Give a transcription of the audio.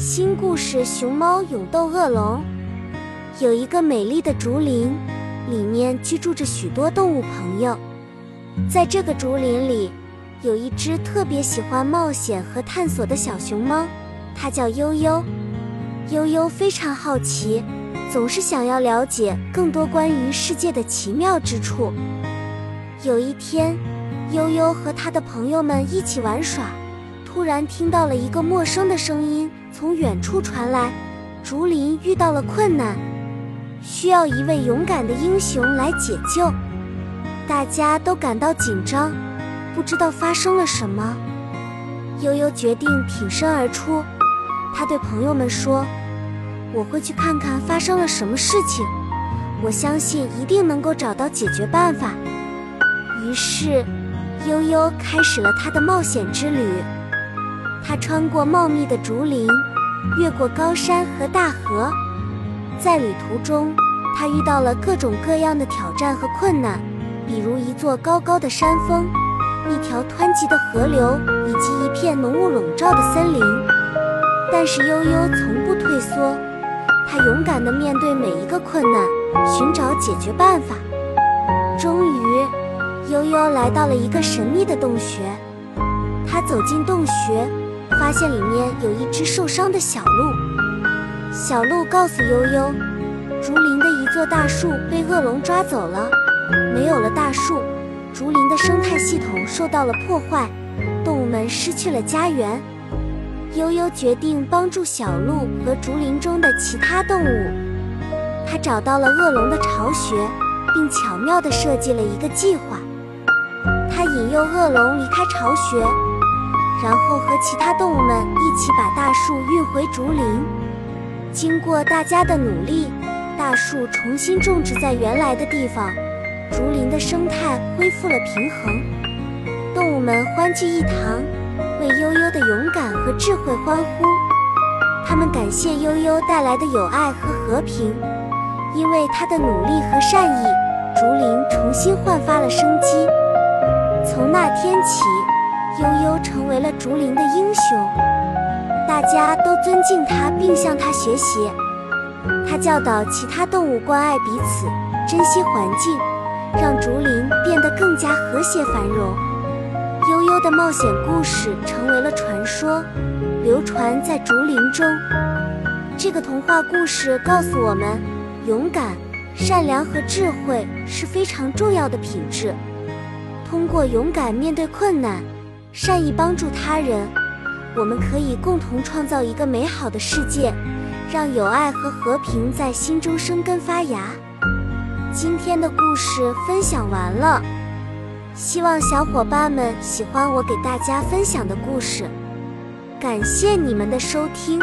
新故事：熊猫勇斗恶龙。有一个美丽的竹林，里面居住着许多动物朋友。在这个竹林里，有一只特别喜欢冒险和探索的小熊猫，它叫悠悠。悠悠非常好奇，总是想要了解更多关于世界的奇妙之处。有一天，悠悠和他的朋友们一起玩耍。突然听到了一个陌生的声音从远处传来，竹林遇到了困难，需要一位勇敢的英雄来解救。大家都感到紧张，不知道发生了什么。悠悠决定挺身而出，他对朋友们说：“我会去看看发生了什么事情，我相信一定能够找到解决办法。”于是，悠悠开始了他的冒险之旅。他穿过茂密的竹林，越过高山和大河，在旅途中，他遇到了各种各样的挑战和困难，比如一座高高的山峰、一条湍急的河流以及一片浓雾笼罩的森林。但是悠悠从不退缩，他勇敢地面对每一个困难，寻找解决办法。终于，悠悠来到了一个神秘的洞穴，他走进洞穴。发现里面有一只受伤的小鹿。小鹿告诉悠悠，竹林的一座大树被恶龙抓走了，没有了大树，竹林的生态系统受到了破坏，动物们失去了家园。悠悠决定帮助小鹿和竹林中的其他动物。他找到了恶龙的巢穴，并巧妙地设计了一个计划。他引诱恶龙离开巢穴。然后和其他动物们一起把大树运回竹林。经过大家的努力，大树重新种植在原来的地方，竹林的生态恢复了平衡。动物们欢聚一堂，为悠悠的勇敢和智慧欢呼。他们感谢悠悠带来的友爱和和平，因为他的努力和善意，竹林重新焕发了生机。从那天起。悠悠成为了竹林的英雄，大家都尊敬他并向他学习。他教导其他动物关爱彼此、珍惜环境，让竹林变得更加和谐繁荣。悠悠的冒险故事成为了传说，流传在竹林中。这个童话故事告诉我们，勇敢、善良和智慧是非常重要的品质。通过勇敢面对困难。善意帮助他人，我们可以共同创造一个美好的世界，让友爱和和平在心中生根发芽。今天的故事分享完了，希望小伙伴们喜欢我给大家分享的故事。感谢你们的收听。